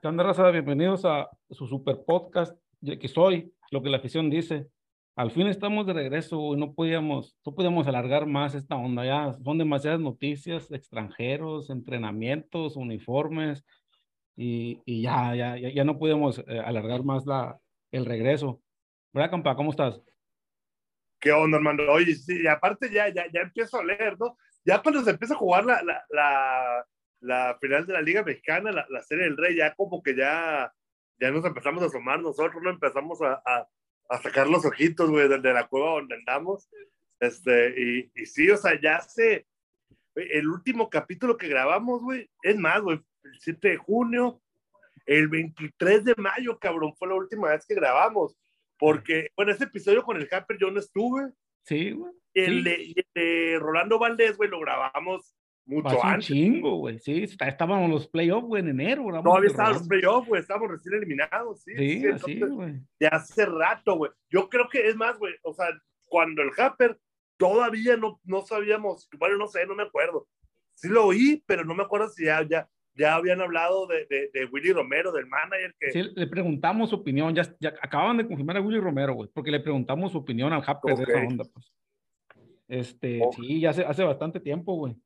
¿Qué onda, raza? Bienvenidos a su super podcast, que soy, lo que la afición dice. Al fin estamos de regreso y no podíamos, no podíamos alargar más esta onda. Ya son demasiadas noticias, extranjeros, entrenamientos, uniformes y, y ya, ya, ya, no podíamos eh, alargar más la, el regreso. ¿Verdad, compa? ¿Cómo estás? ¿Qué onda, hermano? Oye, sí, y aparte ya, ya, ya empiezo a leer, ¿no? Ya cuando se empieza a jugar la, la, la la final de la Liga Mexicana, la, la, Serie del Rey, ya como que ya, ya nos empezamos a asomar nosotros, ¿no? Empezamos a, a, a sacar los ojitos, güey, de, la cueva donde andamos. Este, y, y sí, o sea, ya sé, el último capítulo que grabamos, güey, es más, güey, el 7 de junio, el 23 de mayo, cabrón, fue la última vez que grabamos. Porque, bueno, ese episodio con el Hamper yo no estuve. Sí, güey. El, sí. de, el de Rolando Valdés, güey, lo grabamos mucho Pasó antes. un chingo, güey. Sí, estábamos en los playoffs, güey, en enero. No, había estado los playoffs, güey. Estábamos recién eliminados, sí. Sí, sí así, güey. De hace rato, güey. Yo creo que es más, güey. O sea, cuando el Happer todavía no, no sabíamos, bueno, no sé, no me acuerdo. Sí lo oí, pero no me acuerdo si ya, ya, ya habían hablado de, de, de, Willy Romero, del manager. Que... Sí, le preguntamos su opinión. Ya, ya acaban de confirmar a Willy Romero, güey, porque le preguntamos su opinión al Happer okay. de esa onda, pues. Este, okay. sí, ya hace, hace bastante tiempo, güey.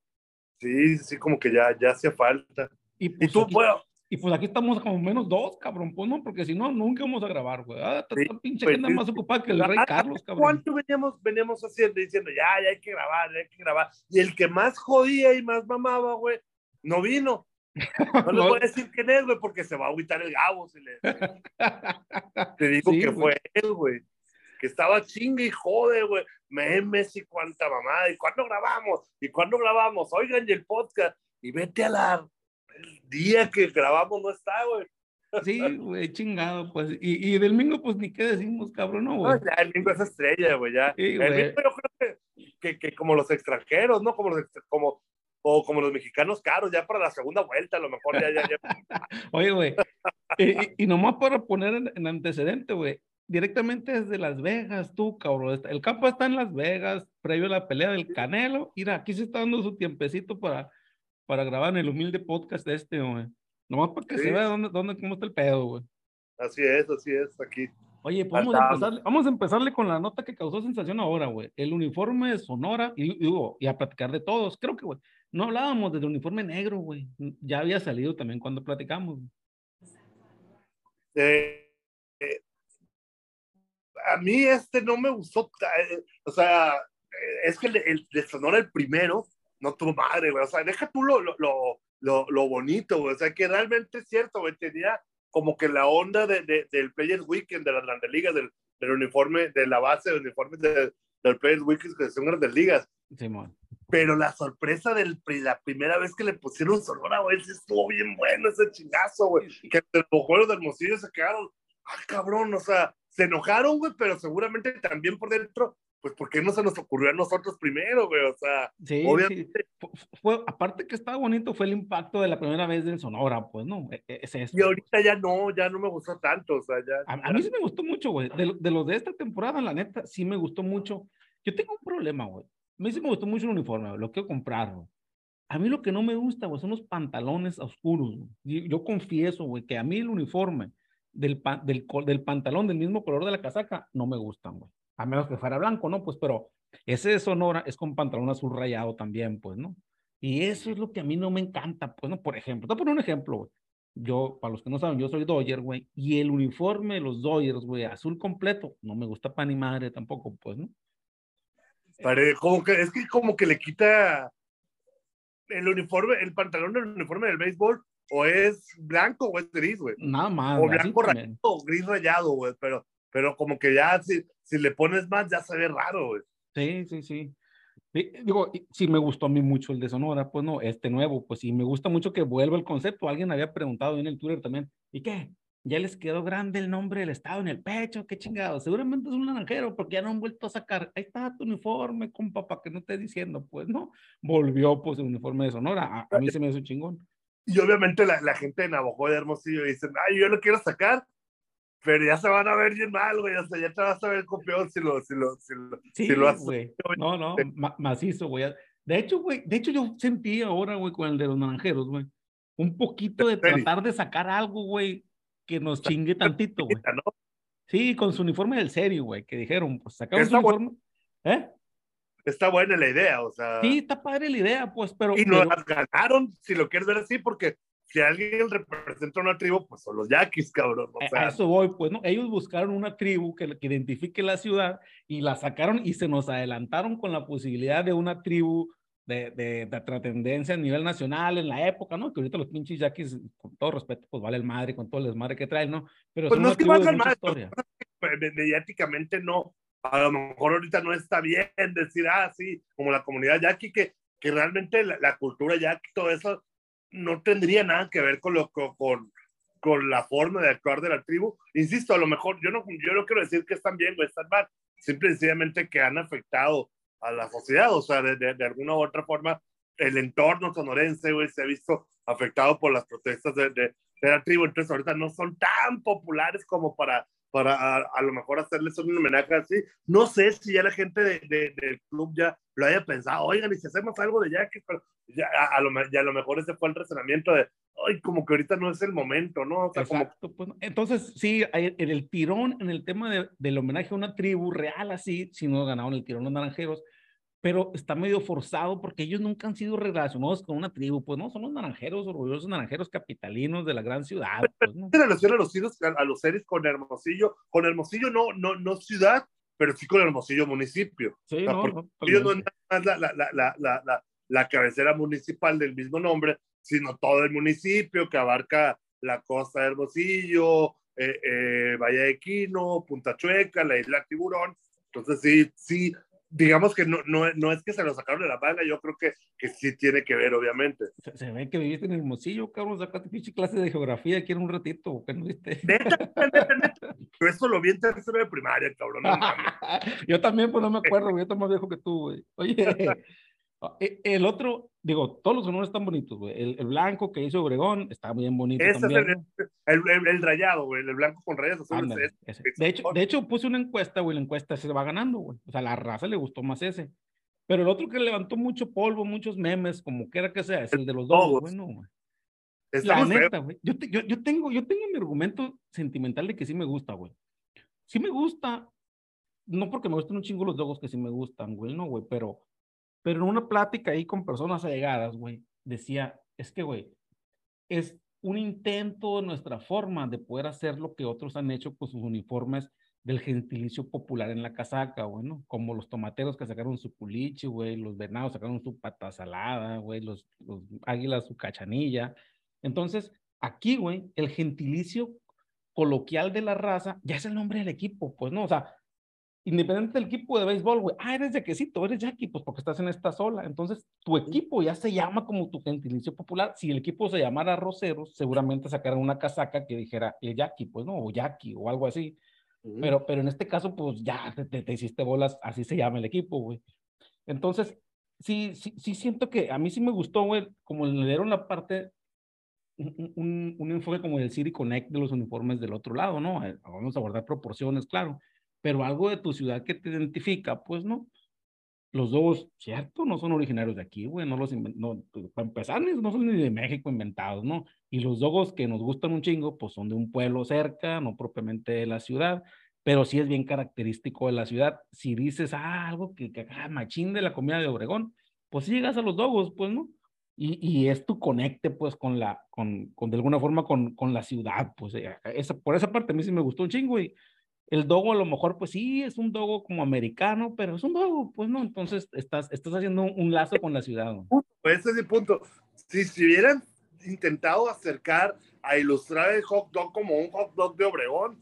Sí, sí, como que ya, ya hacía falta. Y, pues, ¿Y tú, aquí, bueno, y pues aquí estamos como menos dos, cabrón, pues no, porque si no, nunca vamos a grabar, güey. Ah, Sí, pinche pues, que anda sí. más ocupada que el rey ¿hace Carlos, cabrón. ¿Cuánto veníamos, veníamos haciendo diciendo, ya, ya hay que grabar, ya hay que grabar? Y el que más jodía y más mamaba, güey, no vino. No le voy a decir quién es, güey, porque se va a agüitar el Gabo. Si le... Te digo Sí, que güey. fue él, güey. Que estaba chingue y jode, güey. Memes y cuánta mamada. ¿Y cuándo grabamos? ¿Y cuándo grabamos? Oigan, y el podcast. Y vete a la... El día que grabamos no está, güey. Sí, güey, chingado, pues. Y, y del mingo, pues ni qué decimos, cabrón, no, No, güey. ya el Mingo es estrella, güey, ya. Sí, el güey. Mingo yo creo que, que, que como los extranjeros, ¿no? Como los, como, o como los mexicanos caros, ya para la segunda vuelta, a lo mejor ya, ya, ya. Oye, güey. y, y- y nomás para poner en, en antecedente, güey. Directamente desde Las Vegas, tú, cabrón. El campo está en Las Vegas, previo a la pelea del Canelo. Mira, aquí se está dando su tiempecito para, para grabar en el humilde podcast este, güey. Nomás para que Sí. se vea dónde, dónde, cómo está el pedo, güey. Así es, así es, aquí. Oye, vamos a, Andamos. empezarle, vamos a empezarle con la nota que causó sensación ahora, güey. El uniforme de Sonora, y, y, digo, y a platicar de todos. Creo que, güey, no hablábamos del uniforme negro, güey. Ya había salido también cuando platicamos. Eh, a mí este no me gustó, eh, o sea, eh, es que el, el de Sonora el primero no tuvo madre, güey, o sea, deja tú lo, lo, lo, lo, lo bonito, güey, o sea, que realmente es cierto, güey, tenía como que la onda de, de- del Players Weekend de las grandes ligas, del, del uniforme, de la base del uniforme de- del Players Weekend que son grandes ligas, Simón. pero la sorpresa de la primera vez que le pusieron Sonora, güey, sí estuvo bien bueno ese chingazo, güey. Que los juegos de Hermosillo se quedaron, ah, cabrón, o sea, se enojaron, güey, pero seguramente también por dentro, pues, ¿por qué no se nos ocurrió a nosotros primero, güey? O sea, Sí, obviamente, sí. Fu- Fue, aparte que estaba bonito, fue el impacto de la primera vez en Sonora, pues, ¿no? E- e- Es eso. y ahorita ya no, ya no me gustó tanto, o sea, ya. A, a mí sí me gustó mucho, güey. De, de los de esta temporada, la neta, sí me gustó mucho. Yo tengo un problema, güey. A mí sí me gustó mucho el uniforme, güey, lo quiero comprar, güey. A mí lo que no me gusta, güey, son los pantalones oscuros. güey. Yo confieso, güey, que a mí el uniforme del, del, del pantalón del mismo color de la casaca no me gustan, güey. A menos que fuera blanco, ¿no? Pues, pero ese de Sonora es con pantalón azul rayado también, pues, ¿no? Y eso es lo que a mí no me encanta, pues, ¿no? Por ejemplo, te voy a poner un ejemplo, güey. Yo, para los que no saben, yo soy Dodger, güey, y el uniforme de los Dodgers, güey, azul completo, no me gusta para ni madre tampoco, pues, ¿no? Pare- como que, es que como que le quita el uniforme, el pantalón del uniforme del béisbol, o es blanco o es gris, güey. Nada más. o blanco rayado o gris rayado, güey, pero, pero como que ya si, si le pones más ya se ve raro, güey. Sí, sí, sí. digo, si me gustó a mí mucho el de Sonora, pues no, este nuevo, pues sí, me gusta mucho que vuelva el concepto. Alguien había preguntado en el Twitter también, ¿y qué? Ya les quedó grande el nombre del estado en el pecho, qué chingado. Seguramente es un naranjero porque ya no han vuelto a sacar. Ahí está tu uniforme, compa, para que no estés diciendo, pues no. Volvió pues el uniforme de Sonora. A, mí se me hace chingón. Y obviamente la, la gente de Navajo de Hermosillo dicen, ay, yo lo quiero sacar, pero ya se van a ver bien mal, güey. O sea, ya te vas a ver copión si lo, si lo, si lo, sí, si lo haces. Güey. No, no, macizo, güey. De hecho, güey, de hecho yo sentí ahora, güey, con el de los naranjeros, güey, un poquito de tratar de sacar algo, güey, que nos chingue tantito, güey. Sí, con su uniforme del serio, güey, que dijeron, pues sacamos su uniforme. ¿Eh? Está buena la idea, o sea. Sí, está padre la idea, pues, pero. Y nos las ganaron, si lo quieres ver así, porque si alguien representa una tribu, pues son los yaquis, cabrón. O sea, a eso voy, pues, ¿no? Ellos buscaron una tribu que, que, identifique la ciudad y la sacaron y se nos adelantaron con la posibilidad de una tribu de, de, de trascendencia a nivel nacional en la época, ¿no? Que ahorita los pinches yaquis, con todo respeto, pues vale el madre con todo el desmadre que traen, ¿no? Pero pues no es que valgan madre, mediáticamente no. A lo mejor ahorita no está bien decir, ah, como la comunidad yaqui, que, que realmente la, la cultura yaqui, todo eso, no tendría nada que ver con, lo, con, con la forma de actuar de la tribu. Insisto, a lo mejor yo no, yo no quiero decir que están bien o están mal, simple y sencillamente que han afectado a la sociedad, o sea, de, de, alguna u otra forma, el entorno sonorense, güey, se ha visto afectado por las protestas de, de, la tribu, entonces ahorita no son tan populares como para, para a, a, lo mejor hacerles un homenaje así. No sé si ya la gente de, del club ya lo haya pensado, oigan, y si hacemos algo de Jackie, pero ya a, lo, ya a lo mejor ese fue el razonamiento de, ay, como que ahorita no es el momento, ¿no? O sea, Exacto, como... pues, entonces sí, en el tirón, en el tema de, del homenaje a una tribu real así, si no ganaron el tirón los naranjeros, pero está medio forzado porque ellos nunca han sido relacionados con una tribu, pues no, son los naranjeros, orgullosos naranjeros capitalinos de la gran ciudad. Pues, ¿no? En relación a los, a los seres con Hermosillo, con Hermosillo no, no, no ciudad, pero sí con Hermosillo municipio. Sí, o sea, no, no, ellos no es más la, la, la, la, la, la cabecera municipal del mismo nombre, sino todo el municipio que abarca la costa de Hermosillo, eh, eh, Valle de Quino, Punta Chueca, la isla Tiburón. Entonces sí, sí, digamos que no, no, no, es que se lo sacaron de la manga, yo creo que, que sí tiene que ver, obviamente. Se, se ve que viviste en Hermosillo, cabrón, sacaste pinche clase de geografía aquí en un ratito, ¿qué no viste? Neta, neta, neta. Pero eso lo vi en tercero de primaria, cabrón. No yo también, pues no me acuerdo, yo estoy más viejo que tú, güey. Oye, el otro, digo, todos los honores están bonitos, güey. El, el, blanco que hizo Obregón está bien bonito. También, es el, el, el, rayado, güey, el blanco con rayas azules. De, hecho, de hecho, puse una encuesta, güey, la encuesta se va ganando, güey. O sea, la raza le gustó más ese. Pero el otro que levantó mucho polvo, muchos memes, como quiera que sea, es el de los dos, güey, no, güey. La neta, güey. Yo, yo, yo, tengo, yo tengo mi argumento sentimental de que sí me gusta, güey. Sí me gusta, no porque me gusten un chingo los dogos que sí me gustan, güey, no, güey, pero pero en una plática ahí con personas allegadas, güey, decía, es que, güey, es un intento de nuestra forma de poder hacer lo que otros han hecho con sus uniformes del gentilicio popular en la casaca, güey. Como los tomateros que sacaron su puliche, güey, los venados sacaron su pata salada, güey, los, los águilas su cachanilla. Entonces, aquí, güey, el gentilicio coloquial de la raza ya es el nombre del equipo, pues, ¿no? O sea, independiente del equipo de béisbol, güey, ah, eres de quesito, eres Jackie, pues porque estás en esta sola. Entonces, tu equipo ya se llama como tu gentilicio popular. Si el equipo se llamara Roseros, seguramente sacaran una casaca que dijera el Jackie, pues no, o Jackie, o algo así. Pero, pero en este caso, pues ya te, te, hiciste bolas, así se llama el equipo, güey. Entonces, sí, sí, sí siento que a mí sí me gustó, güey, como le dieron la parte, un, un, un enfoque como el City Connect de los uniformes del otro lado, ¿no? Eh, vamos a guardar proporciones, claro pero algo de tu ciudad que te identifica, pues no. Los dos, cierto, no son originarios de aquí, güey, no los no, para empezar, no son ni de México inventados, ¿no? Y los dogos que nos gustan un chingo, pues son de un pueblo cerca, no propiamente de la ciudad, pero sí es bien característico de la ciudad. Si dices, ah, algo que, que ah, machín de la comida de Obregón, pues sí llegas a los dogos, pues, ¿no? Y, y es tu conecte, pues, con la, con, con de alguna forma, con, con la ciudad, pues, eh, esa, por esa parte a mí sí me gustó un chingo y, el dogo a lo mejor, pues sí, es un dogo como americano, pero es un dogo, pues no, entonces estás, estás haciendo un lazo con la ciudad. Pues ese es el punto. Si, si hubieran intentado acercar a ilustrar el hot dog como un hot dog de Obregón,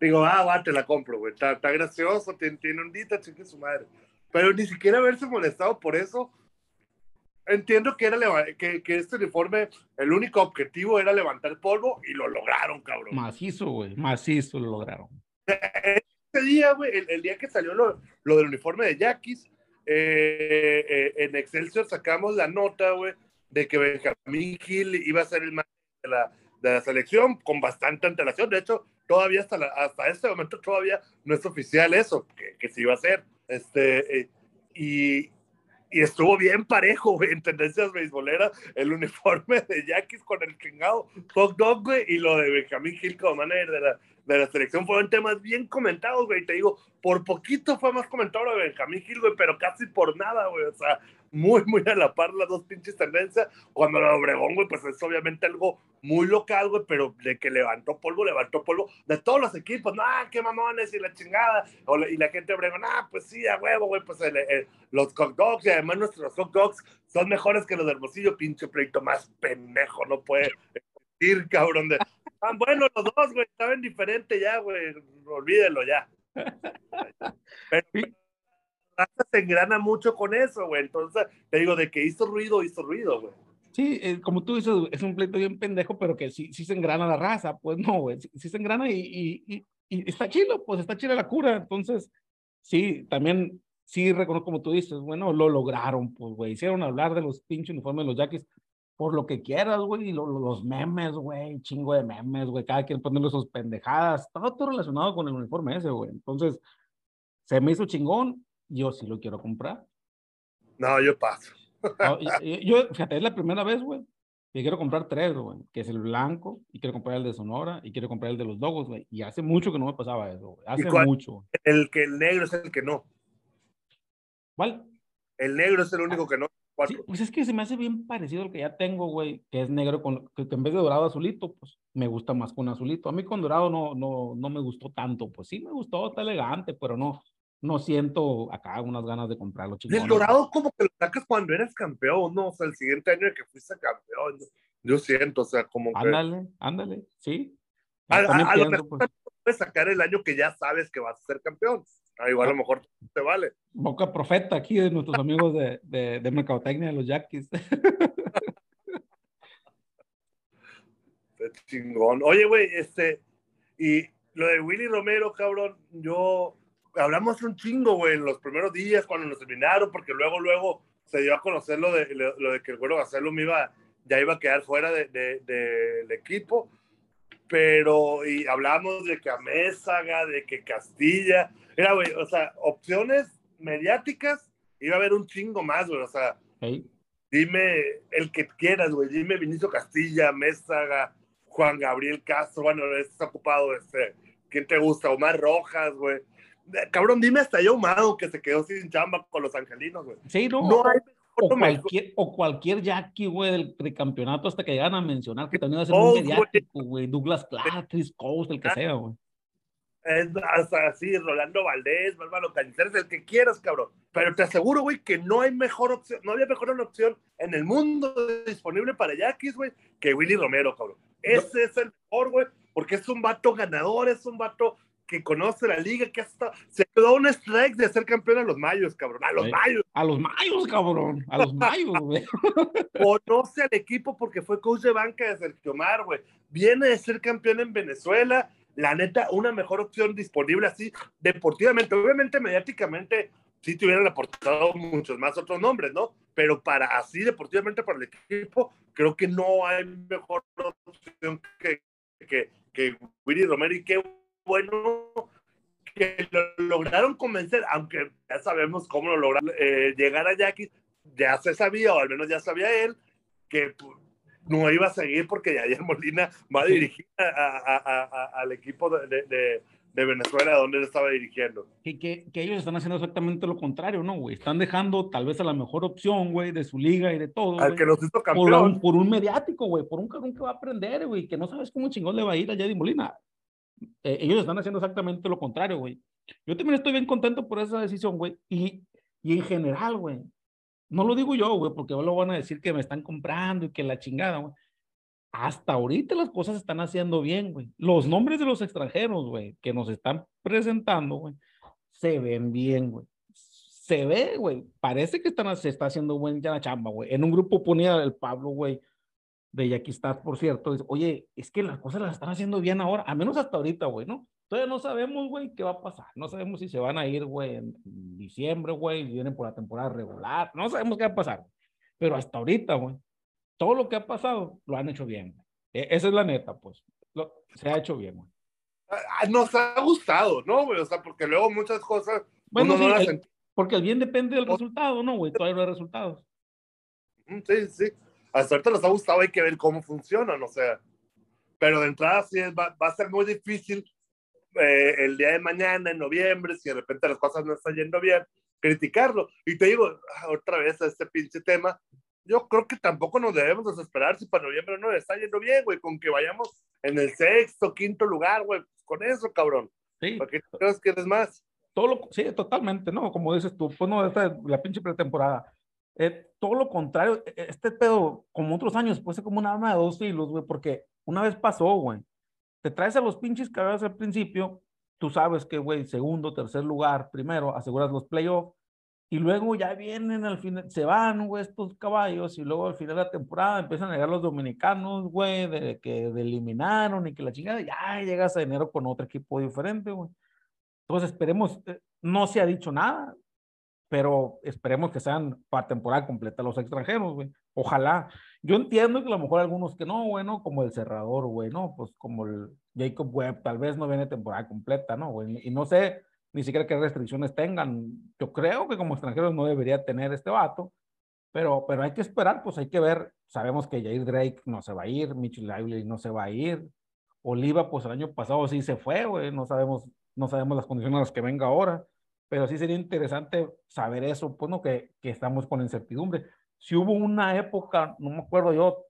digo, ah, va, te la compro, güey, está, está gracioso, tiene, tiene ondita, chingue su madre. pero ni siquiera haberse molestado por eso. Entiendo que, era que, que este uniforme, el único objetivo era levantar polvo y lo lograron, cabrón. Macizo, güey, macizo lo lograron. Ese día, güey, el, día que salió lo, lo del uniforme de Yaquis, eh, eh, en Excelsior sacamos la nota, güey, de que Benjamín Gil iba a ser el más de la, de la selección con bastante antelación. De hecho, todavía hasta, hasta este momento todavía no es oficial eso, que, que se iba a hacer. Este, eh, y, y estuvo bien parejo, güey, en tendencias beisboleras, el uniforme de Yaquis con el chingado hot dog, güey, y lo de Benjamín Gil como manager de la, de la selección fueron temas bien comentados, güey. Te digo, por poquito fue más comentado lo de Benjamín Gil, güey, pero casi por nada, güey. O sea, muy, muy a la par las dos pinches tendencias. Cuando lo Obregón, güey, pues es obviamente algo muy local, güey, pero de que levantó polvo, levantó polvo de todos los equipos. No, qué mamones y la chingada. y la gente Obregón, ah, pues sí, a huevo, güey, pues los hot dogs y además nuestros hot dogs son mejores que los de Hermosillo, pinche pleito más pendejo, no puede decir, cabrón. De, Ah, bueno los dos, güey, estaban diferentes ya, güey, olvídelo ya. Pero, se engrana mucho con eso, güey. Entonces, te digo, de que hizo ruido, hizo ruido, güey. Sí, eh, como tú dices, es un pleito bien pendejo, pero que sí, sí se engrana la raza. Pues no, güey, sí, se engrana y, y, y, está chido, pues está chida la cura. Entonces, sí, también, sí reconozco como tú dices, bueno, lo lograron, pues, güey. Hicieron hablar de los pinches uniformes de los yaquis por lo que quieras, güey, los memes, güey, chingo de memes, güey, cada quien poniendo sus pendejadas, todo, todo relacionado con el uniforme ese, güey. Entonces, se me hizo chingón, yo sí lo quiero comprar. No, yo paso. yo, fíjate, es la primera vez, güey, que quiero comprar tres, güey, que es el blanco, y quiero comprar el de Sonora, y quiero comprar el de los Dogos, güey, y hace mucho que no me pasaba eso, güey, hace mucho. El que el negro es el que no. ¿Cuál? El negro es el único que no pues es que se me hace bien parecido al que ya tengo, güey, que es negro con, que en vez de dorado azulito, pues me gusta más con azulito. A mí con dorado no, no, no me gustó tanto, pues sí me gustó, está elegante, pero no, no siento acá unas ganas de comprarlo. El dorado como que lo sacas cuando eres campeón, ¿no? O sea, el siguiente año que fuiste campeón, yo siento, o sea, como que... Ándale, ándale, sí. A, lo mejor pues. Puedes sacar el año que ya sabes que vas a ser campeón. Ah, igual a lo mejor te vale. Boca profeta aquí de nuestros amigos de, de, de Mercadotecnia, de los Yaquis. chingón. Oye, güey, este, y lo de Willy Romero, cabrón, yo hablamos un chingo, güey, en los primeros días cuando nos terminaron, porque luego, luego se dio a conocer lo de, lo, de que el güero me iba, ya iba a quedar fuera del de, de, equipo, pero, y hablamos de que a Mésaga, de que Castilla, Mira, güey, o sea, opciones mediáticas, iba a haber un chingo más, güey, o sea, dime el que quieras, güey, dime Vinicio Castilla, Mésaga, Juan Gabriel Castro, bueno, está ocupado, este, ¿quién te gusta? Omar Rojas, güey. Cabrón, dime hasta yo, Mado, que se quedó sin chamba con los angelinos, güey. Sí, no. no hay o cualquier, o cualquier Jackie, güey, del campeonato hasta que llegan a mencionar que también va a ser oh, mediático, güey. Douglas Clark, Chris Coast, el que sea, güey es hasta así, Rolando Valdés, Bárbaro Cañizares, el que quieras, cabrón. Pero te aseguro, güey, que no hay mejor opción, no había mejor opción en el mundo disponible para Yaquis, güey, que Willy Romero, cabrón. Ese es el mejor, güey, porque es un vato ganador, es un vato que conoce la liga, que hasta se quedó un strike de ser campeón a los mayos, cabrón, a los mayos. A los mayos, cabrón, a los mayos, güey. Conoce al equipo porque fue coach de banca de Sergio Mar, güey. Viene de ser campeón en Venezuela, la neta, una mejor opción disponible así deportivamente. Obviamente, mediáticamente, sí te hubieran aportado muchos más otros nombres, ¿no? Pero para así deportivamente para el equipo, creo que no hay mejor opción que, que, que Willy Romero y qué bueno que lo lograron convencer, aunque ya sabemos cómo lo lograron eh, llegar a Jackie, ya se sabía, o al menos ya sabía él, que no iba a seguir porque Yair Molina va a dirigir al equipo de, Venezuela donde él estaba dirigiendo. Que, que, ellos están haciendo exactamente lo contrario, ¿no, güey? Están dejando tal vez a la mejor opción, güey, de su liga y de todo. Al que nos hizo campeón. Por un, por un mediático, güey, por un cabrón que va a aprender, güey, que no sabes cómo chingón le va a ir a Yair Molina. Eh, ellos están haciendo exactamente lo contrario, güey. Yo también estoy bien contento por esa decisión, güey. Y, y en general, güey, no lo digo yo, güey, porque lo van a decir que me están comprando y que la chingada, güey. Hasta ahorita las cosas se están haciendo bien, güey. Los nombres de los extranjeros, güey, que nos están presentando, güey, se ven bien, güey. se ve, güey, parece que están, se está haciendo buena chamba, güey. En un grupo ponía el Pablo, güey, de Yaquistad, por cierto, dice, oye, es que las cosas las están haciendo bien ahora, a menos hasta ahorita, güey, ¿no? Todavía no sabemos, güey, qué va a pasar. No sabemos si se van a ir, güey, en diciembre, güey, si vienen por la temporada regular. No sabemos qué va a pasar. Pero hasta ahorita, güey, todo lo que ha pasado lo han hecho bien. E, esa es la neta, pues. se ha hecho bien, güey. Ah, ah, nos ha gustado, ¿no, güey? O sea, porque luego muchas cosas. Bueno, sí, no porque el bien depende del resultado, ¿no, güey? Todavía no hay resultados. Sí, sí. Hasta ahorita nos ha gustado, hay que ver cómo funcionan, o sea. Pero de entrada sí va, va a ser muy difícil eh, el día de mañana, en noviembre, si de repente las cosas no están yendo bien, criticarlo. Y te digo, ah, otra vez a este pinche tema, yo creo que tampoco nos debemos desesperar si para noviembre no está yendo bien, güey, con que vayamos en el sexto, quinto lugar, güey, pues con eso, cabrón. Sí. ¿Para qué crees que eres más? Todo lo, sí, totalmente, ¿no? Como dices tú, pues no, esta, la pinche pretemporada. Eh, todo lo contrario, e, e, este pedo, como otros años, puede ser como una arma de dos filos, güey, porque una vez pasó, güey te traes a los pinches cagados al principio, tú sabes que, güey, segundo, tercer lugar, primero, aseguras los playoffs, y luego ya vienen al final, se van, güey, estos caballos, y luego al final de la temporada empiezan a llegar los dominicanos, güey, de que eliminaron y que la chingada, ya llegas a enero con otro equipo diferente, güey. Entonces esperemos, eh, no se ha dicho nada, pero esperemos que sean para temporada completa los extranjeros, güey. Ojalá. Yo entiendo que a lo mejor algunos que no, bueno, como el cerrador, güey, ¿no? Pues como el Jacob Webb, tal vez no viene temporada completa, ¿no? Güey? Y no sé ni siquiera qué restricciones tengan. Yo creo que como extranjeros no debería tener este vato, pero, pero hay que esperar, pues hay que ver. Sabemos que Jair Drake no se va a ir, Mitchell Lively no se va a ir. Oliva, pues el año pasado sí se fue, güey, no sabemos, no sabemos las condiciones en las que venga ahora, pero sí sería interesante saber eso, pues no, que, que estamos con incertidumbre si hubo una época, no me acuerdo yo,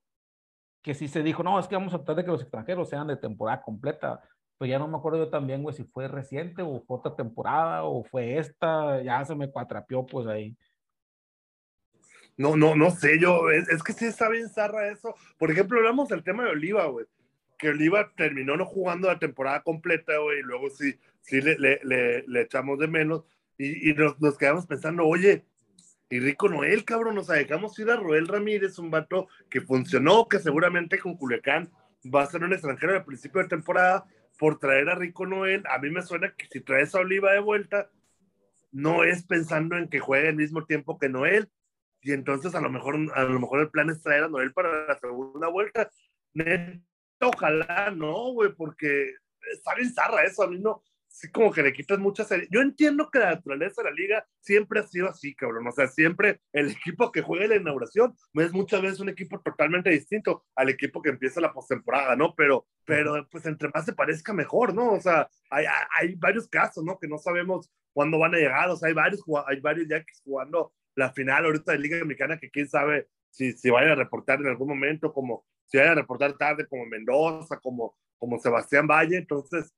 que sí se dijo, no, es que vamos a tratar de que los extranjeros sean de temporada completa. Pues ya no me acuerdo yo también, güey, si fue reciente o fue otra temporada o fue esta, ya se me cuatrapió pues ahí. No, no, no sé yo, es, que sí está bien zarra eso. Por ejemplo, hablamos del tema de Oliva, güey, que Oliva terminó no jugando la temporada completa, güey, y luego sí, sí le, le, le, echamos de menos y, y nos, nos, quedamos pensando, oye, y Rico Noel, cabrón, nos dejamos ir a Roel Ramírez, un vato que funcionó, que seguramente con Culiacán va a ser un extranjero al principio de temporada, por traer a Rico Noel. A mí me suena que si traes a Oliva de vuelta, no es pensando en que juegue al mismo tiempo que Noel, y entonces a lo mejor, a lo mejor el plan es traer a Noel para la segunda vuelta. ojalá no, güey, porque está bien zarra eso, a mí no, sí como que le quitas muchas Yo entiendo que la naturaleza de la liga siempre ha sido así, cabrón. O sea, siempre el equipo que juega la inauguración es muchas veces un equipo totalmente distinto al equipo que empieza la postemporada, ¿no? Pero, pero pues entre más se parezca mejor, ¿no? O sea, hay, hay varios casos, ¿no? Que no sabemos cuándo van a llegar. O sea, hay varios, hay varios ya que jugando la final ahorita de Liga Americana que quién sabe si, si vayan a reportar en algún momento, como si vayan a reportar tarde, como Mendoza, como, como Sebastián Valle. Entonces,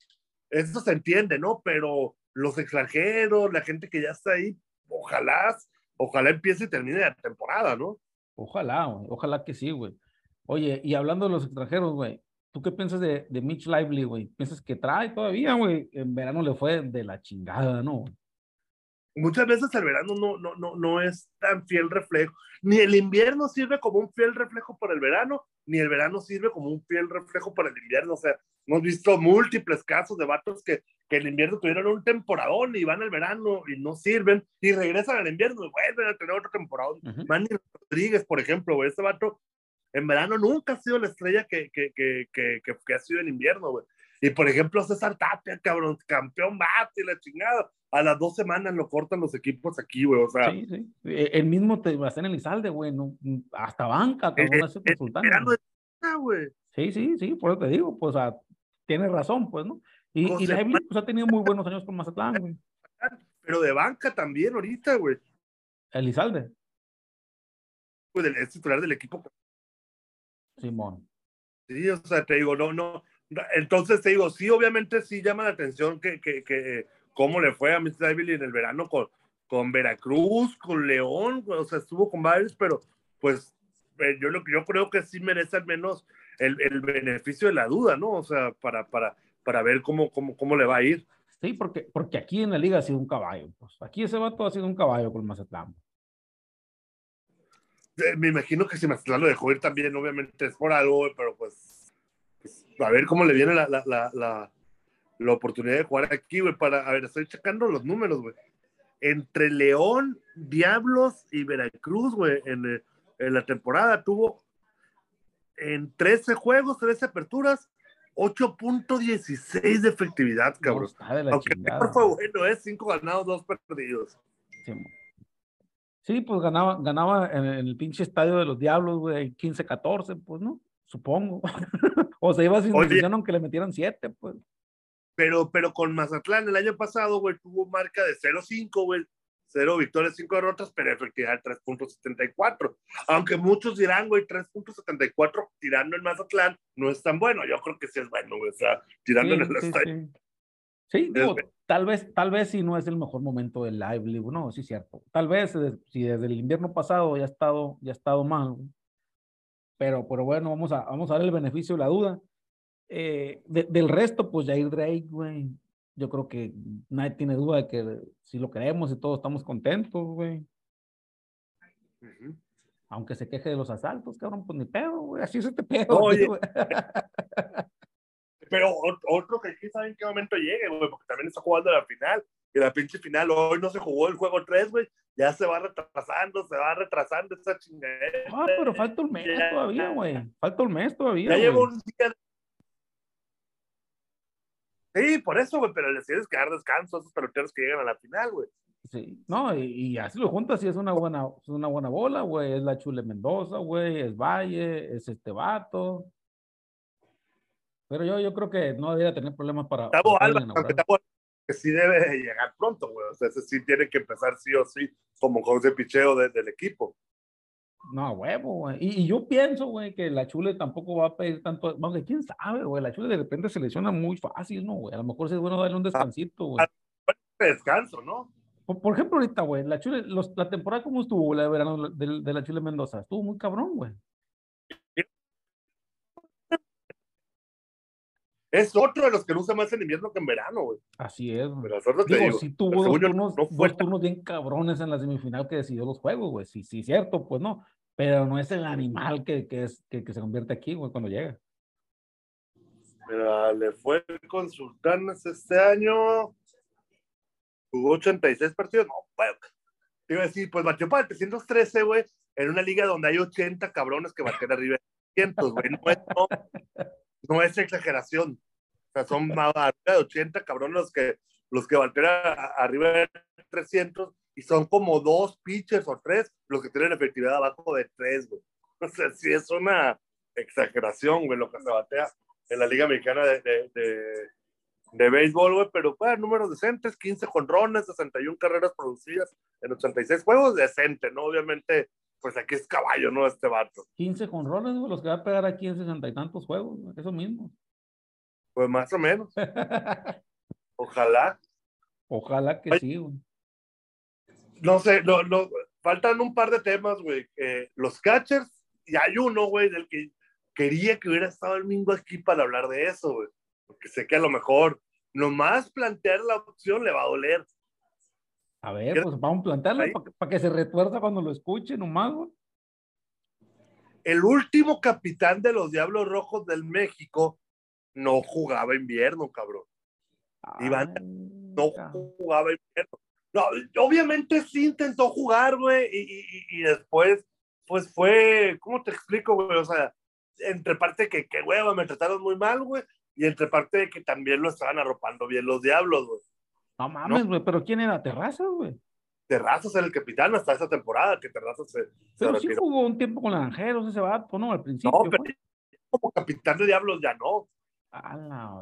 eso se entiende, ¿no? Pero los extranjeros, la gente que ya está ahí, ojalá, ojalá empiece y termine la temporada, ¿no? Ojalá, ojalá que sí, güey. Oye, y hablando de los extranjeros, güey, ¿tú qué piensas de, de Mitch Lively, güey? ¿Piensas que trae todavía, güey? En verano le fue de la chingada, ¿no? Muchas veces el verano no, no, no, no es tan fiel reflejo. Ni el invierno sirve como un fiel reflejo para el verano, ni el verano sirve como un fiel reflejo para el invierno. O sea, hemos visto múltiples casos de vatos que, que el invierno tuvieron un temporadón y van al verano y no sirven y regresan al invierno y vuelven a tener otro temporadón. Manny Rodríguez, por ejemplo, güey, este vato en verano nunca ha sido la estrella que, que, que, que, que ha sido en invierno, güey. Y por ejemplo, César Tapia, cabrón, campeón bate y la chingada. A las dos semanas lo cortan los equipos aquí, güey. O sea. Sí, sí. E, el mismo te va a hacer en Elizalde, güey. No, hasta banca, cabrón, hace güey. Sí, sí, sí, por eso te digo, pues, o sea, tienes razón, pues, ¿no? Y, y la pues, ha tenido muy buenos años con Mazatlán, güey. Pero de banca también ahorita, güey. Elizalde. Pues es titular del equipo. Simón. Sí, o sea, te digo, no, no, entonces te digo, sí, obviamente sí llama la atención que, que, que cómo le fue a Mr. Ivy en el verano con, con Veracruz, con León, o sea, estuvo con varios, pero pues eh, yo, lo, yo creo que sí merece al menos el, el, beneficio de la duda, ¿no? O sea, para, para, para ver cómo, cómo, cómo le va a ir. Sí, porque, porque aquí en la liga ha sido un caballo. Pues. Aquí ese vato ha sido un caballo con Mazatlán. Eh, me imagino que si Mazatlán lo dejó ir también, obviamente es por algo, pero pues, pues, a ver cómo le viene la, la, la, la, oportunidad de jugar aquí, güey, para, a ver, estoy checando los números, güey. Entre León, Diablos y Veracruz, güey, en, en la temporada tuvo en 13 juegos, 13 aperturas, 8.16 de efectividad, cabrón. Aunque mejor fue bueno, ¿eh? 5 ganados, 2 perdidos. Sí. pues ganaba, ganaba en, el pinche estadio de los Diablos, güey, 15-14, pues, ¿no? Supongo. o se iba sin decisión aunque le metieran 7, pues. Pero, pero con Mazatlán el año pasado, güey, tuvo marca de 0-5, güey. Cero victorias, cinco derrotas, pero efectividad 3.74. Aunque muchos dirán, güey, 3.74 tirando en Mazatlán no es tan bueno. Yo creo que sí es bueno, güey. O sea, tirando en el estadio. Sí, tal vez, tal vez si no es el mejor momento del live, no, sí es cierto. Tal vez si desde el invierno pasado ya ha estado, ya ha estado mal, pero, pero bueno, vamos a, vamos a dar el beneficio de la duda. Eh, del resto, pues Jair Drake, güey, yo creo que nadie tiene duda de que si lo queremos y todos estamos contentos, güey. Aunque se queje de los asaltos, cabrón, pues ni pedo, güey. Así es este pedo. Oye. Pero otro que aquí saben en qué momento llegue, güey, porque también está jugando la final. Y la pinche final, hoy no se jugó el juego 3, güey. Ya se va retrasando, se va retrasando esa chingadera. Ah, pero falta un mes todavía, güey. Falta un mes todavía. Ya llevo un día Sí, por eso, güey, pero les tienes que dar descanso a esos peloteros que llegan a la final, güey. Sí, no, y, así lo juntas y es una buena, es una buena bola, güey. Es la Chule Mendoza, güey, es Valle, es este vato. Pero yo, yo creo que no debería tener problemas para. Tabo Alba, aunque que sí debe llegar pronto, güey. O sea, ese sí tiene que empezar sí o sí como de picheo del equipo. No, huevo, güey. Y, yo pienso, güey, que la Chule tampoco va a pedir tanto. Vamos, quién sabe, güey. La Chule de repente se lesiona muy fácil, ¿no, güey? A lo mejor es bueno darle un descansito, güey. Descanso, ¿no? Por, ejemplo, ahorita, güey, la Chule, los, la temporada, ¿cómo estuvo la de verano de, de la Chule Mendoza? Estuvo muy cabrón, güey. Es otro de los que luce más en invierno que en verano, güey. Así es. Pero te digo, sí tuvo dos turnos, dos turnos bien cabrones en la semifinal que decidió los juegos, güey. Sí, sí, cierto, pues no pero no es el animal que, que es, que, que, se convierte aquí, güey, cuando llega. Mira, le fue con Sultanes este año, jugó 86 partidos, no, bueno, te iba a decir, pues batió para el 313, güey, en una liga donde hay 80 cabrones que baten arriba de 300, güey, no es, no, es exageración, o sea, son más de 80 cabrones los que, los que arriba de 300 y son como dos pitchers o tres los que tienen efectividad abajo de tres, güey. O sea, sí es una exageración, güey, lo que se batea en la Liga Mexicana de, de, de, béisbol, güey, pero, bueno, números decentes, 15 jonrones, 61 carreras producidas en 86 juegos, decente, ¿no? Obviamente, pues aquí es caballo, ¿no? Este vato. 15 jonrones, güey, los que va a pegar aquí en 60 y tantos juegos, eso mismo. Pues más o menos. Ojalá. Ojalá que sí, güey no sé, no, no, faltan un par de temas, güey. los catchers, y hay uno, güey, del que quería que hubiera estado el mismo aquí para hablar de eso, güey. Porque sé que a lo mejor nomás plantear la opción le va a doler. A ver, pues vamos a plantearla para que, se retuerza cuando lo escuche nomás, güey. El último capitán de los Diablos Rojos del México no jugaba invierno, cabrón. Iván no jugaba invierno. No, obviamente sí intentó jugar, güey, y, después, pues fue, ¿cómo te explico, güey? O sea, entre parte que, que hueva, me trataron muy mal, güey, y entre parte de que también lo estaban arropando bien los diablos, güey. No mames, güey, pero ¿quién era Terrazas, güey? Terrazas era el capitán hasta esa temporada, que Terrazas se. Pero sí jugó un tiempo con Lanjeros ese vato, ¿no? Al principio. No, pero como capitán de diablos ya no. A la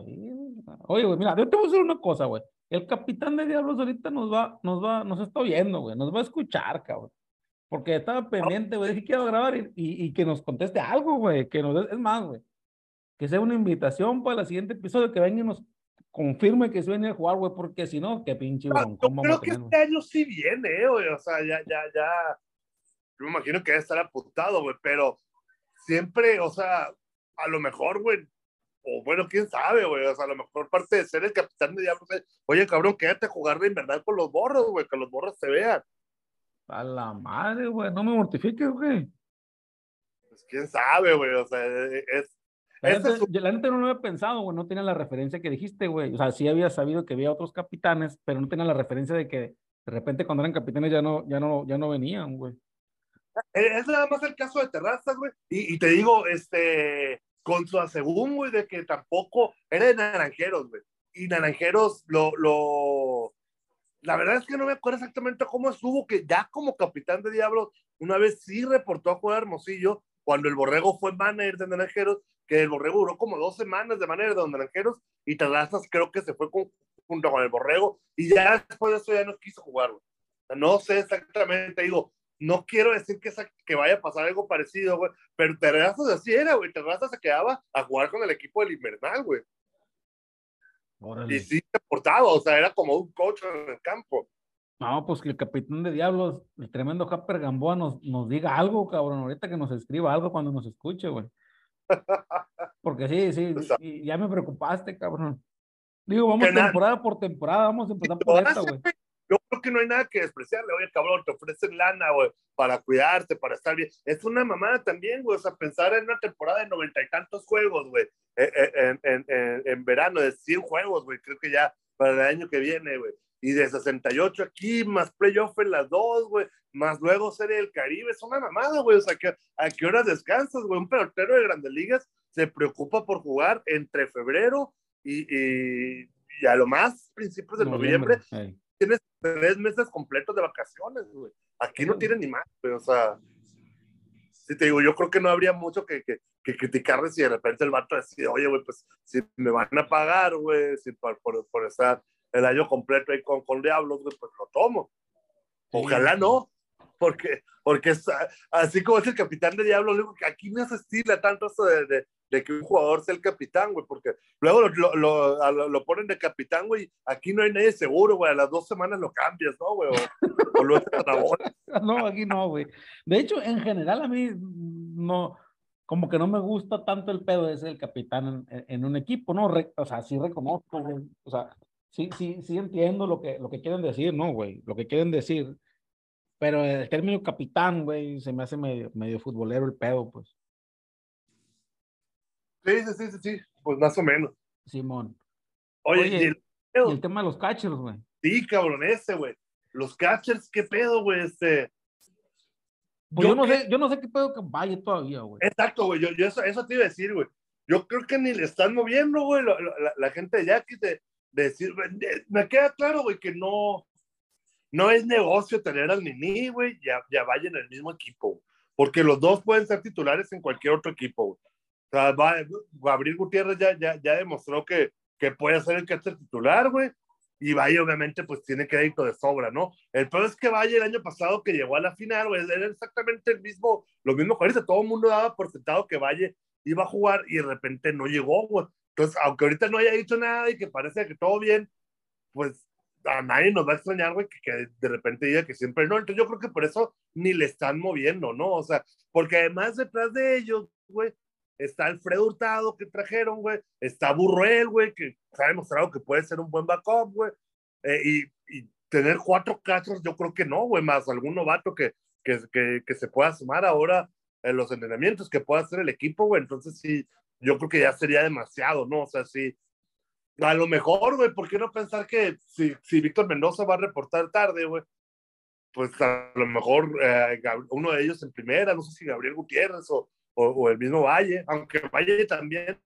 Oye, güey, mira, yo te voy a decir una cosa, güey. El capitán de Diablos ahorita nos va, nos va, nos está oyendo, güey, nos va a escuchar, cabrón. Porque estaba pendiente, güey, dije quiero grabar y, y, que nos conteste algo, güey, que nos es más, güey, que sea una invitación para el siguiente episodio, que venga y nos confirme que se viene a jugar, güey, porque si no, qué pinche bronco. Yo creo que este año sí viene, eh, güey, o sea, ya, ya, ya, yo me imagino que debe estar apuntado, güey, pero siempre, o sea, a lo mejor, güey, o bueno, quién sabe, güey. O sea, a lo mejor parte de ser el capitán de Diablos oye, cabrón, quédate a jugar de invernal con los borros, güey, que los borros se vean. A la madre, güey, no me mortifiques, güey. Pues quién sabe, güey, o sea, es. La gente, no lo había pensado, güey, no tenía la referencia que dijiste, güey. O sea, sí había sabido que había otros capitanes, pero no tenía la referencia de que de repente cuando eran capitanes ya no, ya no, ya no venían, güey. Es nada más el caso de Terrazas, güey. Y, y, te digo, este, con su asegún, güey, de que tampoco era de Naranjeros, güey. Y Naranjeros lo, lo, la verdad es que no me acuerdo exactamente cómo estuvo, que ya como capitán de Diablos, una vez sí reportó a jugar Hermosillo, cuando el Borrego fue manager de Naranjeros, que el Borrego duró como dos semanas de manager de Naranjeros, y Terrazas creo que se fue junto con el Borrego, y ya después de eso ya no quiso jugar, güey. No sé exactamente, digo, no quiero decir que, que vaya a pasar algo parecido, güey, pero Terrazas así era, güey. Terrazas se quedaba a jugar con el equipo del Invernal, güey. Y sí se portaba, o sea, era como un coach en el campo. No, pues que el capitán de Diablos, el tremendo Japper Gamboa, nos, nos diga algo, cabrón. Ahorita que nos escriba algo cuando nos escuche, güey. Porque sí, sí, ya me preocupaste, cabrón. Digo, vamos temporada por temporada, vamos a empezar por esta, güey yo creo que no hay nada que despreciarle. Oye, cabrón, te ofrecen lana, güey, para cuidarte, para estar bien. Es una mamada también, güey. O sea, pensar en una temporada de noventa y tantos juegos, güey, eh, eh, en, en, en, en, verano, de 100 juegos, güey, creo que ya para el año que viene, güey. Y de 68 aquí, más playoff en las dos, güey, más luego Serie del Caribe. Es una mamada, güey. O sea, ¿a qué hora descansas, güey? Un pelotero de grandes ligas se preocupa por jugar entre febrero y, y, y a lo más principios de noviembre. noviembre tienes tres meses completos de vacaciones, güey. Aquí no tienen ni más, güey. O sea, sí te digo, yo creo que no habría mucho que, que, que criticarle si de repente el vato decide, oye, güey, pues si me van a pagar, güey, si por, por, por, estar el año completo ahí con, con Diablos, pues lo tomo. Ojalá no, porque, porque es, así como es el capitán de Diablos, aquí no se estila tanto eso de, de que un jugador sea el capitán, güey, porque luego lo, lo, lo, ponen de capitán, güey, aquí no hay nadie seguro, güey, a las dos semanas lo cambias, ¿no, güey? O, lo No, aquí no, güey. De hecho, en general a mí no, como que no me gusta tanto el pedo de ser el capitán en, un equipo, ¿no? o sea, sí reconozco, güey, o sea, sí, sí, sí entiendo lo que, lo que quieren decir, ¿no, güey? Lo que quieren decir, pero el término capitán, güey, se me hace medio, medio futbolero el pedo, pues. Sí, sí, sí, sí, pues más o menos. Simón. Oye, y, el, tema de los catchers, güey. Sí, cabrón, ese, güey. Los catchers, ¿qué pedo, güey? Este. Pues yo, no sé, yo no sé qué pedo que vaya todavía, güey. Exacto, güey. Yo, yo eso, eso, te iba a decir, güey. Yo creo que ni le están moviendo, güey, la, la, gente de Jackie de, decir, me queda claro, güey, que no, no es negocio tener al Nini, güey, ya, ya vaya en el mismo equipo, porque los dos pueden ser titulares en cualquier otro equipo. O sea, Gabriel Gutiérrez ya, ya, ya demostró que, que puede ser el catcher titular, güey. Y Valle, obviamente, pues tiene crédito de sobra, ¿no? El peor es que Valle el año pasado que llegó a la final, güey, era exactamente el mismo, lo mismo que Todo el mundo daba por sentado que Valle iba a jugar y de repente no llegó. Entonces, aunque ahorita no haya dicho nada y que parece que todo bien, pues a nadie nos va a extrañar, güey, que, de repente diga que siempre no. Entonces, yo creo que por eso ni le están moviendo, ¿no? O sea, porque además detrás de ellos, güey, está Alfredo Hurtado que trajeron, güey, está Burruel, güey, que se ha demostrado que puede ser un buen backup, güey, eh, y, tener cuatro cachos, yo creo que no, güey, más algún novato que, que, que, que, se pueda sumar ahora en los entrenamientos, que pueda hacer el equipo, güey, entonces sí, yo creo que ya sería demasiado, ¿no? O sea, sí, a lo mejor, güey, ¿por qué no pensar que si, si Víctor Mendoza va a reportar tarde, güey? Pues a lo mejor eh, uno de ellos en primera, no sé si Gabriel Gutiérrez o, o, el mismo Valle, aunque Valle también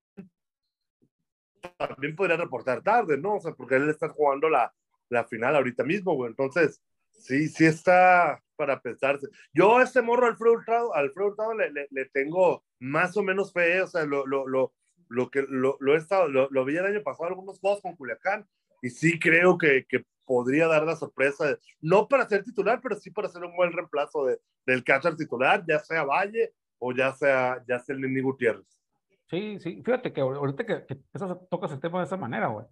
también podría reportar tarde, ¿no? O sea, porque él está jugando la, la final ahorita mismo, güey. Entonces, sí, sí está para pensarse. Yo a este morro Alfredo Hurtado, Alfredo Hurtado le, le, le, tengo más o menos fe, o sea, lo, lo, lo, lo que lo, lo, he estado, lo, vi el año pasado algunos juegos con Culiacán y sí creo que, que podría dar la sorpresa, no para ser titular, pero sí para ser un buen reemplazo de, del catcher titular, ya sea Valle o ya sea, ya sea el Nini Gutiérrez. Sí, sí, fíjate que ahorita que, que tocas el tema de esa manera, güey.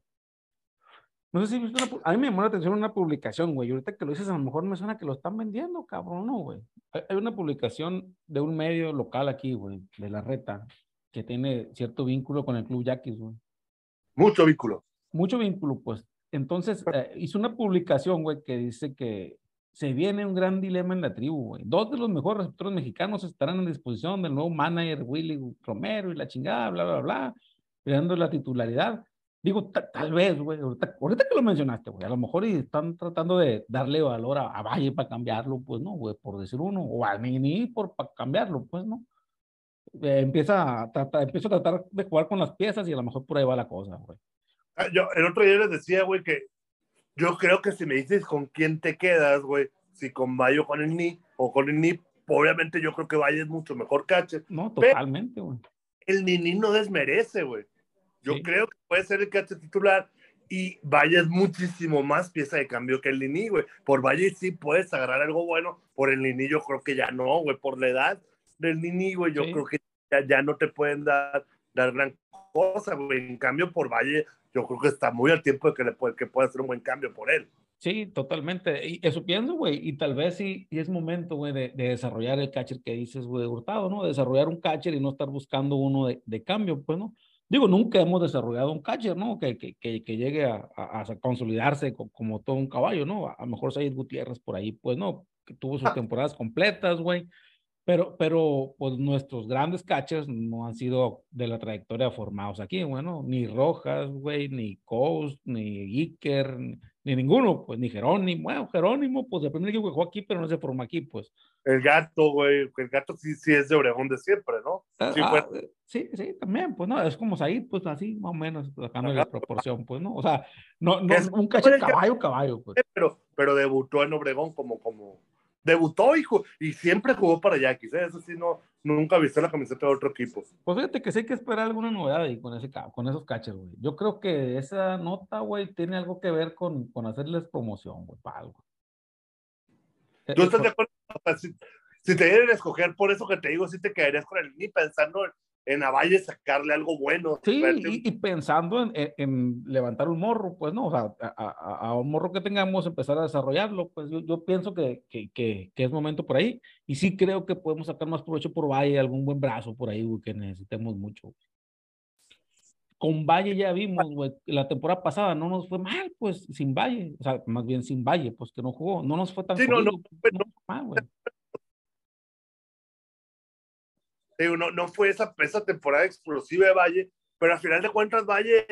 No sé si viste una, a mí me llamó la atención una publicación, güey. Ahorita que lo dices, a lo mejor me suena que lo están vendiendo, cabrón, no, güey. Hay una publicación de un medio local aquí, güey, de la reta, que tiene cierto vínculo con el club Yaquis, güey. Mucho vínculo. Mucho vínculo, pues. Entonces, eh, hizo una publicación, güey, que dice que se viene un gran dilema en la tribu, güey. Dos de los mejores receptores mexicanos estarán a disposición del nuevo manager Willy Romero y la chingada, bla, bla, bla, creando la titularidad. Digo, tal vez, güey, ahorita, que lo mencionaste, güey, a lo mejor están tratando de darle valor a, Valle para cambiarlo, pues, ¿no, güey? Por decir uno, o a Mini por para cambiarlo, pues, ¿no? Eh, empieza, a tratar, empieza a tratar de jugar con las piezas y a lo mejor por ahí va la cosa, güey. Ah, yo, el otro día les decía, güey, que yo creo que si me dices con quién te quedas, güey, si con Valle o con el Ni, o con el Ni, obviamente yo creo que Valle es mucho mejor catcher. No, totalmente, güey. El Nini no desmerece, güey. Yo creo que puede ser el catcher titular y Valle es muchísimo más pieza de cambio que el Nini, güey. Por Valle sí puedes agarrar algo bueno, por el Nini yo creo que ya no, güey. Por la edad del Nini, güey, yo creo que ya, ya, no te pueden dar, dar gran cosa, güey. En cambio, por Valle, yo creo que está muy al tiempo de que, le puede, que pueda hacer un buen cambio por él. Sí, totalmente. Y eso pienso, güey. Y tal vez sí, y es momento, güey, de, de, desarrollar el catcher que dices, güey, Hurtado, ¿no? Desarrollar un catcher y no estar buscando uno de, de cambio, pues, ¿no? Digo, nunca hemos desarrollado un catcher, ¿no? Que, que, que, que llegue a, a, consolidarse como, todo un caballo, ¿no? A, lo mejor Sayid Gutiérrez por ahí, pues, ¿no? Que tuvo sus temporadas completas, güey. Pero, pero, pues, nuestros grandes catchers no han sido de la trayectoria formados aquí, bueno, ni Rojas, güey, ni Coast, ni Iker, ni, ninguno, pues, ni Jerónimo. Bueno, Jerónimo, pues, el primer equipo que jugó aquí, pero no se formó aquí, pues. El gato, güey, el gato sí, sí es de Obregón de siempre, ¿no? Ah, sí, ah, sí, sí, también, pues no, es como ahí, pues así, más o menos, sacando la proporción, pues, ¿no? O sea, no, no un cacho caballo, caballo, pues. Pero, pero debutó en Obregón como, como, debutó hijo, y siempre jugó para Yaquis, ¿eh? eso sí, no, nunca visto la camiseta de otro equipo. Pues fíjate que sí hay que esperar alguna novedad ahí con, ese, con esos catchers, güey. Yo creo que esa nota, güey, tiene algo que ver con, con hacerles promoción, güey, para algo. ¿Tú estás de acuerdo? Si, te dieran a escoger, por eso que te digo, si te quedarías con el ni pensando en Avalle sacarle algo bueno. Sí, y, pensando en, en, levantar un morro, pues no, o sea, a, a, un morro que tengamos, empezar a desarrollarlo, pues yo, yo pienso que, que, que, es momento por ahí. Y sí creo que podemos sacar más provecho por Valle, algún buen brazo por ahí, que necesitemos mucho. Con Valle ya vimos, güey, la temporada pasada no nos fue mal, pues, sin Valle, o sea, más bien sin Valle, pues que no jugó, no nos fue tan sí, no, no, no, mal, güey. no, no fue esa, esa temporada explosiva de Valle, pero al final de cuentas Valle,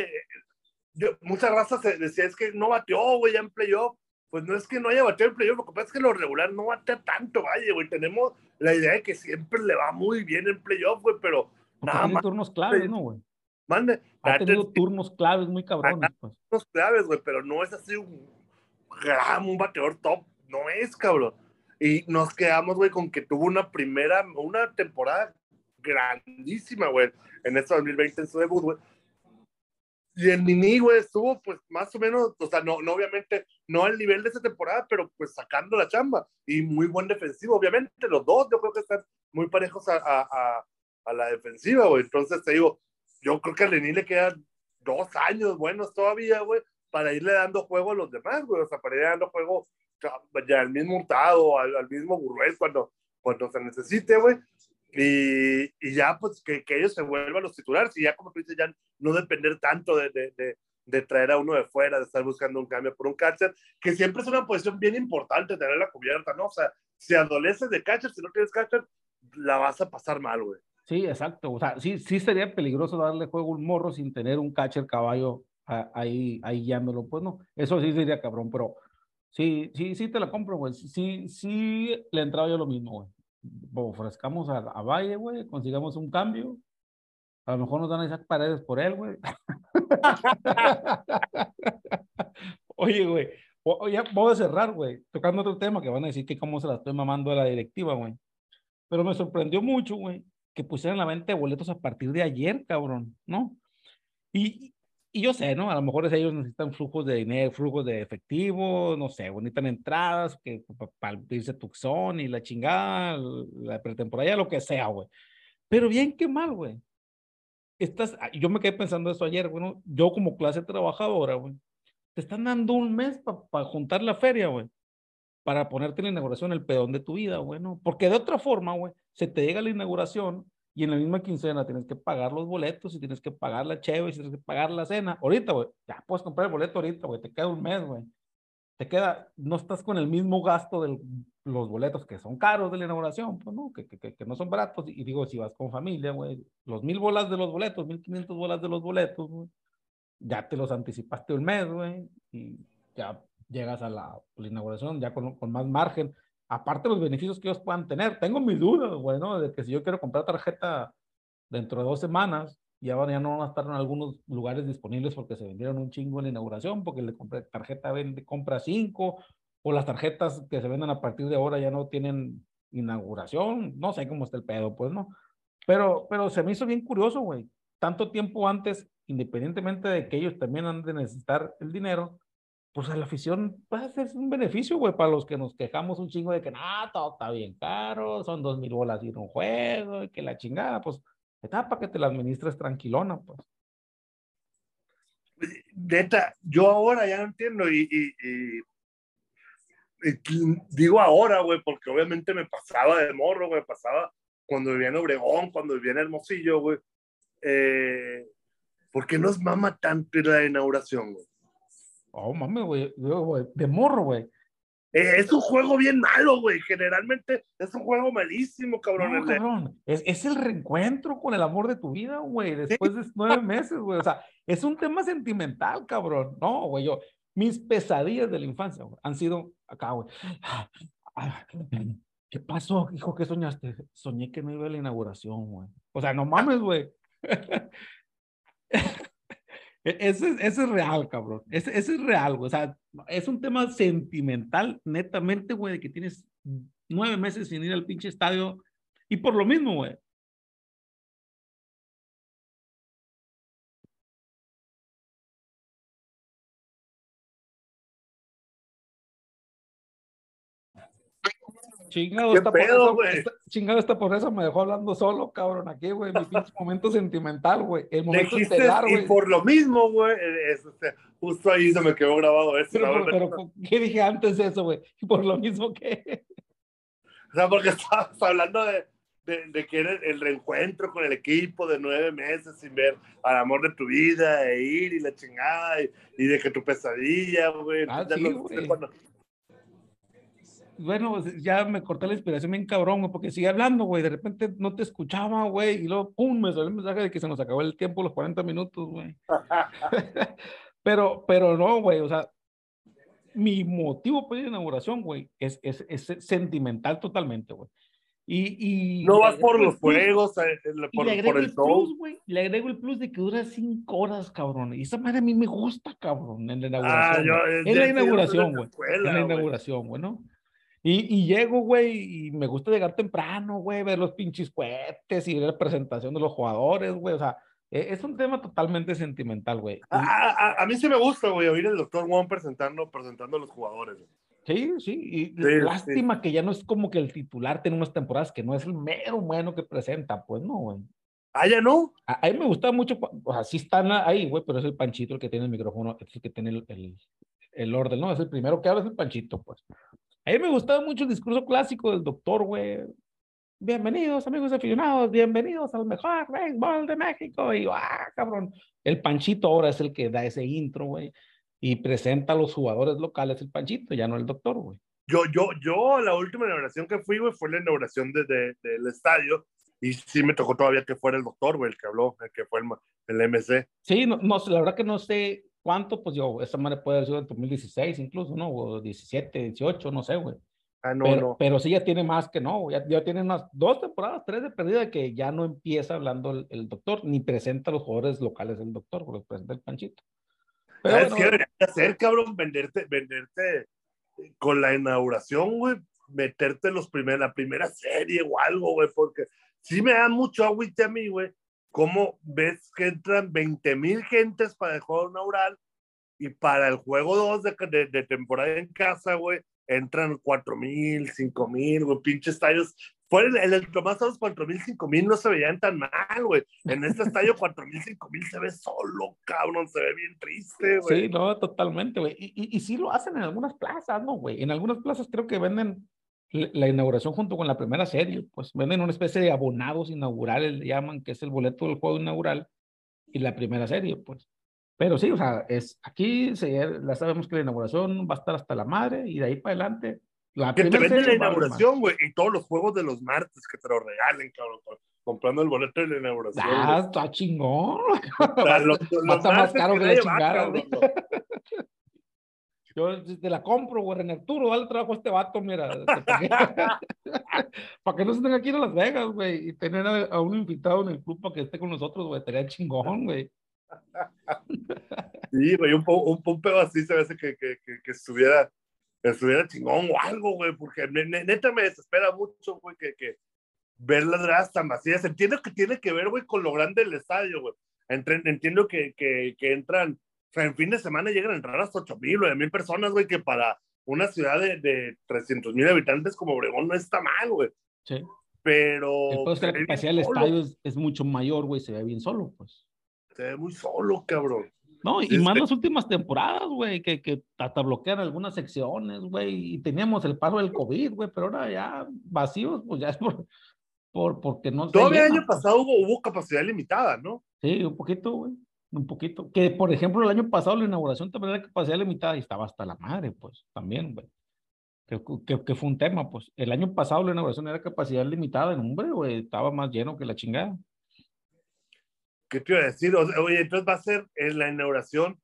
yo, muchas razas decía es que no bateó, güey, ya en playoff. Pues no es que no haya bateado en playoff, lo que pasa es que lo regular no batea tanto, Valle, güey. Tenemos la idea de que siempre le va muy bien en playoff, güey, pero nada más. turnos claves, ¿no, güey? Mande. Ha tenido turnos claves muy cabrones, pues. Turnos claves, güey, pero no es así un gran, un bateador top, no es, cabrón. Y nos quedamos, güey, con que tuvo una primera, una temporada grandísima, güey, en este 2020 en su debut, güey. Y el Nini, güey, estuvo pues más o menos, o sea, no, no obviamente, no al nivel de esa temporada, pero pues sacando la chamba. Y muy buen defensivo, obviamente, los dos yo creo que están muy parejos a, a, a, la defensiva, güey. Entonces te digo, yo creo que a Nini le quedan dos años buenos todavía, güey, para irle dando juego a los demás, güey. O sea, para irle dando juego ya al mismo Hurtado, al, al mismo Burruel cuando, cuando se necesite, güey. Y, y ya, pues, que, que, ellos se vuelvan los titulares y ya, como tú dices, ya no depender tanto de, de, traer a uno de fuera, de estar buscando un cambio por un catcher, que siempre es una posición bien importante tenerla cubierta, ¿no? O sea, si adoleces de catcher, si no tienes catcher, la vas a pasar mal, güey. Sí, exacto. O sea, sí, sí sería peligroso darle juego a un morro sin tener un catcher caballo ahí, ahí guiándolo. Pues no, eso sí sería cabrón, pero sí, sí, sí te la compro, güey. Sí, sí le entraba yo lo mismo, güey ofrezcamos a, a Valle, güey, consigamos un cambio. A lo mejor nos dan esas paredes por él, güey. Oye, güey, ya voy a cerrar, güey, tocando otro tema que van a decir que cómo se la estoy mamando a la directiva, güey. Pero me sorprendió mucho, güey, que pusieran la venta de boletos a partir de ayer, cabrón, ¿no? Y, y yo sé, ¿no? A lo mejor ellos necesitan flujos de dinero, flujos de efectivo, no sé, necesitan entradas que, para irse Tucson y la chingada, la pretemporada, lo que sea, güey. Pero bien, qué mal, güey. Estás, ah, yo me quedé pensando eso ayer, bueno, yo como clase trabajadora, güey, te están dando un mes para juntar la feria, güey, para ponerte la inauguración el pedón de tu vida, güey, ¿no? Porque de otra forma, güey, se te llega la inauguración y en la misma quincena tienes que pagar los boletos y tienes que pagar la cheve y tienes que pagar la cena. Ahorita, güey, ya puedes comprar el boleto ahorita, güey, te queda un mes, güey. Te queda, no estás con el mismo gasto de los boletos que son caros de la inauguración, pues no, que, que, que no son baratos. Y digo, si vas con familia, güey, los mil bolas de los boletos, mil quinientos bolas de los boletos, güey, ya te los anticipaste un mes, güey, y ya llegas a la, la inauguración ya con, con más margen aparte los beneficios que ellos puedan tener. Tengo mis dudas, güey, ¿no? De que si yo quiero comprar tarjeta dentro de dos semanas, ya, van, ya no van a estar en algunos lugares disponibles porque se vendieron un chingo en la inauguración, porque le compré tarjeta vende, compra cinco, o las tarjetas que se venden a partir de ahora ya no tienen inauguración, no sé cómo está el pedo, pues, ¿no? Pero, pero se me hizo bien curioso, güey. Tanto tiempo antes, independientemente de que ellos también han de necesitar el dinero, pues a la afición pues, es un beneficio, güey, para los que nos quejamos un chingo de que, no, todo está bien caro, son dos mil bolas ir un juego, y que la chingada, pues, está para que te la administres tranquilona, pues. Neta, yo ahora ya no entiendo y, digo ahora, güey, porque obviamente me pasaba de morro, güey, pasaba cuando vivía Obregón, cuando vivía en Hermosillo, güey. Eh, ¿Por qué nos mama tanto la inauguración, güey? Oh, mames, güey, de morro, güey. Eh, es un juego bien malo, güey. Generalmente es un juego malísimo, cabrón. No, cabrón. Es, es, el reencuentro con el amor de tu vida, güey, después de nueve meses, güey. O sea, es un tema sentimental, cabrón. No, güey, yo, mis pesadillas de la infancia güey, han sido acá, güey. ¿Qué pasó, hijo? ¿Qué soñaste? Soñé que no iba a la inauguración, güey. O sea, no mames, güey. E-, ese, ese, es real, cabrón. Ese, ese, es real, güey. O sea, es un tema sentimental, netamente, güey, de que tienes nueve meses sin ir al pinche estadio. Y por lo mismo, güey, Chingado, esta, pedo, por eso, chingado esta por eso me dejó hablando solo, cabrón, aquí, güey, mi pinche momento sentimental, güey. El momento estelar, güey. Y por lo mismo, güey, justo ahí se me quedó grabado eso. Pero, pero, ¿qué dije antes de eso, güey? Y por lo mismo que... O sea, porque estabas hablando de, de, de, que era el reencuentro con el equipo de nueve meses sin ver al amor de tu vida e ir y la chingada y, y de que tu pesadilla, güey. Ah, sí, güey bueno, ya me corté la inspiración bien cabrón, güey, porque sigue hablando, güey, de repente no te escuchaba, güey, y luego, pum, me salió el mensaje de que se nos acabó el tiempo, los 40 minutos, güey. pero, pero no, güey, o sea, mi motivo para ir a inauguración, güey, es, es, es sentimental totalmente, güey. Y, y, no vas por los juegos, eh, por, por, el, show. Plus, le agrego el plus de que dura cinco horas, cabrón. Y esa madre a mí me gusta, cabrón, en la inauguración. Ah, yo, en la inauguración, güey. En la inauguración, güey, ¿no? Y, y llego, güey, y me gusta llegar temprano, güey, ver los pinches cohetes y ver la presentación de los jugadores, güey. O sea, e, es un tema totalmente sentimental, güey. A, a, a, mí sí me gusta, güey, oír el doctor Wong presentando, presentando a los jugadores. Sí, sí, y lástima que ya no es como que el titular tiene unas temporadas que no es el mero bueno que presenta, pues no, güey. Ah, ya no. A, mí me gusta mucho, o sea, sí están ahí, güey, pero es el Panchito el que tiene el micrófono, es el que tiene el, el, el orden, ¿no? Es el primero que habla, es el Panchito, pues. A mí me gustaba mucho el discurso clásico del doctor, güey. Bienvenidos, amigos aficionados, bienvenidos al mejor béisbol de México. Y, ah, cabrón, el Panchito ahora es el que da ese intro, güey. Y presenta a los jugadores locales el Panchito, ya no el doctor, güey. Yo, yo, yo, la última inauguración que fui, güey, fue la inauguración de, del estadio. Y sí me tocó todavía que fuera el doctor, güey, el que habló, el que fue el, el MC. Sí, no, no, la verdad que no sé ¿Cuánto? Pues yo, esa madre puede haber sido en 2016 incluso, ¿no? O 17, 18, no sé, güey. Ah, no, pero, no. pero sí ya tiene más que no, ya, ya tiene unas dos temporadas, tres de perdida que ya no empieza hablando el, doctor, ni presenta a los jugadores locales del doctor, los presenta el Panchito. Pero ¿Sabes qué debería hacer, cabrón? Venderte, venderte con la inauguración, güey, meterte los primer, la primera serie o algo, güey, porque sí me da mucho agüite a mí, güey, cómo ves que entran 20 mil gentes para el juego inaugural y para el juego 2 de, de, temporada en casa, güey, entran 4 mil, 5 mil, güey, pinches estadios. Fuera el, el Tomás 4 mil, 5 mil no se veían tan mal, güey. En este estadio 4 mil, 5 mil se ve solo, cabrón, se ve bien triste, güey. Sí, no, totalmente, güey. Y, y, y sí lo hacen en algunas plazas, ¿no, güey? En algunas plazas creo que venden la inauguración junto con la primera serie, pues venden una especie de abonados inaugurales, le llaman, que es el boleto del juego inaugural y la primera serie, pues. Pero sí, o sea, es, aquí se, ya sabemos que la inauguración va a estar hasta la madre y de ahí para adelante. La que te venden la inauguración, güey, y todos los juegos de los martes que te lo regalen, cabrón, comprando el boleto de la inauguración. Ah, está chingón. O sea, los- los estar más caro que la chingada. Yo te la compro, güey, René Arturo, dale trabajo a este vato, mira. Para que, no se tenga que ir a Las Vegas, güey, y tener a, a un invitado en el club para que esté con nosotros, güey, estaría chingón, güey. Sí, güey, un, un, un pedo así se hace que, que, que, que estuviera, estuviera chingón o algo, güey, porque ne- ne- neta me desespera mucho, güey, que, que ver las gradas tan vacías. Entiendo que tiene que ver, güey, con lo grande del estadio, güey. Entiendo que, que, que entran, o sea, en fin de semana llegan a entrar hasta 8 mil, 9 mil personas, güey, que para una ciudad de, de 300 mil habitantes como Obregón no está mal, güey. Sí. Pero es que la capacidad del estadio es, es mucho mayor, güey, se ve bien solo, pues. Se ve muy solo, cabrón. No, y Sí, más las últimas temporadas, güey, que, que hasta bloquean algunas secciones, güey, y teníamos el paso del COVID, güey, pero ahora ya vacíos, pues ya es por, por porque no Todavía el año pasado hubo, hubo capacidad limitada, ¿no? Sí, un poquito, güey, un poquito. Que, por ejemplo, el año pasado la inauguración también era capacidad limitada y estaba hasta la madre, pues, también, güey. Que, que, fue un tema, pues. El año pasado la inauguración era capacidad limitada en hombre, güey, estaba más lleno que la chingada. ¿Qué te iba a decir? Oye, entonces va a ser en la inauguración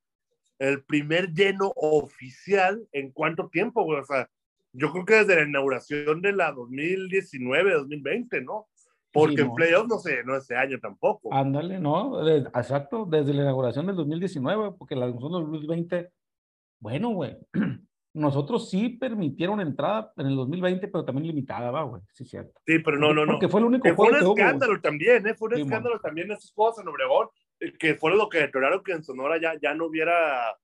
el primer lleno oficial en cuánto tiempo, güey. O sea, yo creo que desde la inauguración de la 2019, 2020, ¿no? Porque Sí, en no. playoffs no sé, no ese año tampoco. Ándale, ¿no? De- exacto, desde la inauguración del 2019, porque la inauguración del 2020, bueno, güey, nosotros sí permitieron entrada en el 2020, pero también limitada, va, güey, sí, cierto. Sí, pero no, no, no. Porque fue el único Que fue juego un que hubo, escándalo también, ¿eh? Fue un Sí, escándalo también esas cosas en Obregón, eh, que fue lo que deterioraron que en Sonora ya, ya no hubiera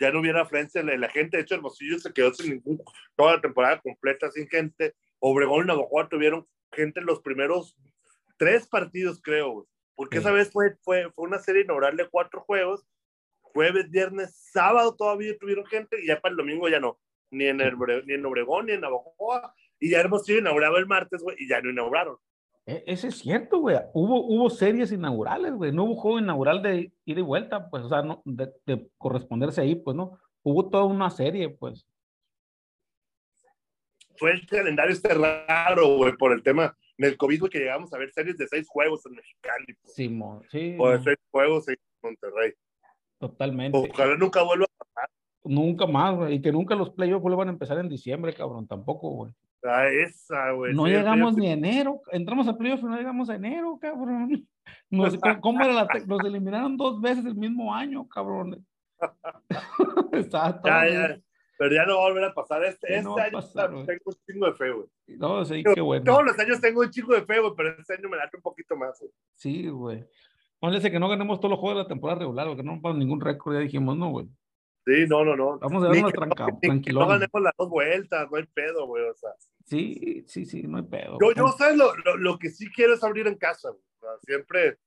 ya no hubiera afluencia la, la gente. De hecho, Hermosillo se quedó sin ningún, toda la temporada completa sin gente. Obregón y Navajo tuvieron gente en los primeros tres partidos, creo, porque Sí. esa vez fue, fue, fue una serie inaugural de cuatro juegos. Jueves, viernes, sábado todavía tuvieron gente y ya para el domingo ya no. Ni en, el, ni en Obregón, ni en Navajoa. Y ya Hermosillo inauguraba el martes, güey, y ya no inauguraron. E- Ese es cierto, güey. Hubo, hubo series inaugurales, güey. No hubo juego inaugural de ida y vuelta, pues, o sea, no, de, de corresponderse ahí, pues, ¿no? Hubo toda una serie, pues. Fue el calendario este raro, güey, por el tema del COVID, güey, que llegamos a ver series de seis juegos en Mexicali, pues, sí, o de seis juegos en Monterrey. totalmente. Ojalá nunca vuelva Nunca más, güey. Y que nunca los playoffs vuelvan a empezar en diciembre, cabrón, tampoco, güey. a esa, güey. No Sí, llegamos ni a enero. Entramos a playoffs y no llegamos a enero, cabrón. Nos, ¿cómo- ¿Cómo era la Nos eliminaron dos veces el mismo año, cabrón. Todo Ya, ya. Pero ya no va a volver a pasar. Este, este no año pasar, tengo un chingo de fe, güey. No, sí, qué bueno. Todos los años tengo un chingo de fe, güey, pero este año me late un poquito más, güey. Sí, güey. Póngale que no ganemos todos los juegos de la temporada regular, porque no rompamos ningún récord, ya dijimos, no, güey. Sí, no, no, no. Vamos a darnos que- tranca, ni que No ganemos las dos vueltas, no hay pedo, güey. O sea, Sí, sí, sí, no hay pedo. yo, yo ¿sabes? Lo, lo, lo que sí quiero es abrir en casa, güey. O sea, siempre,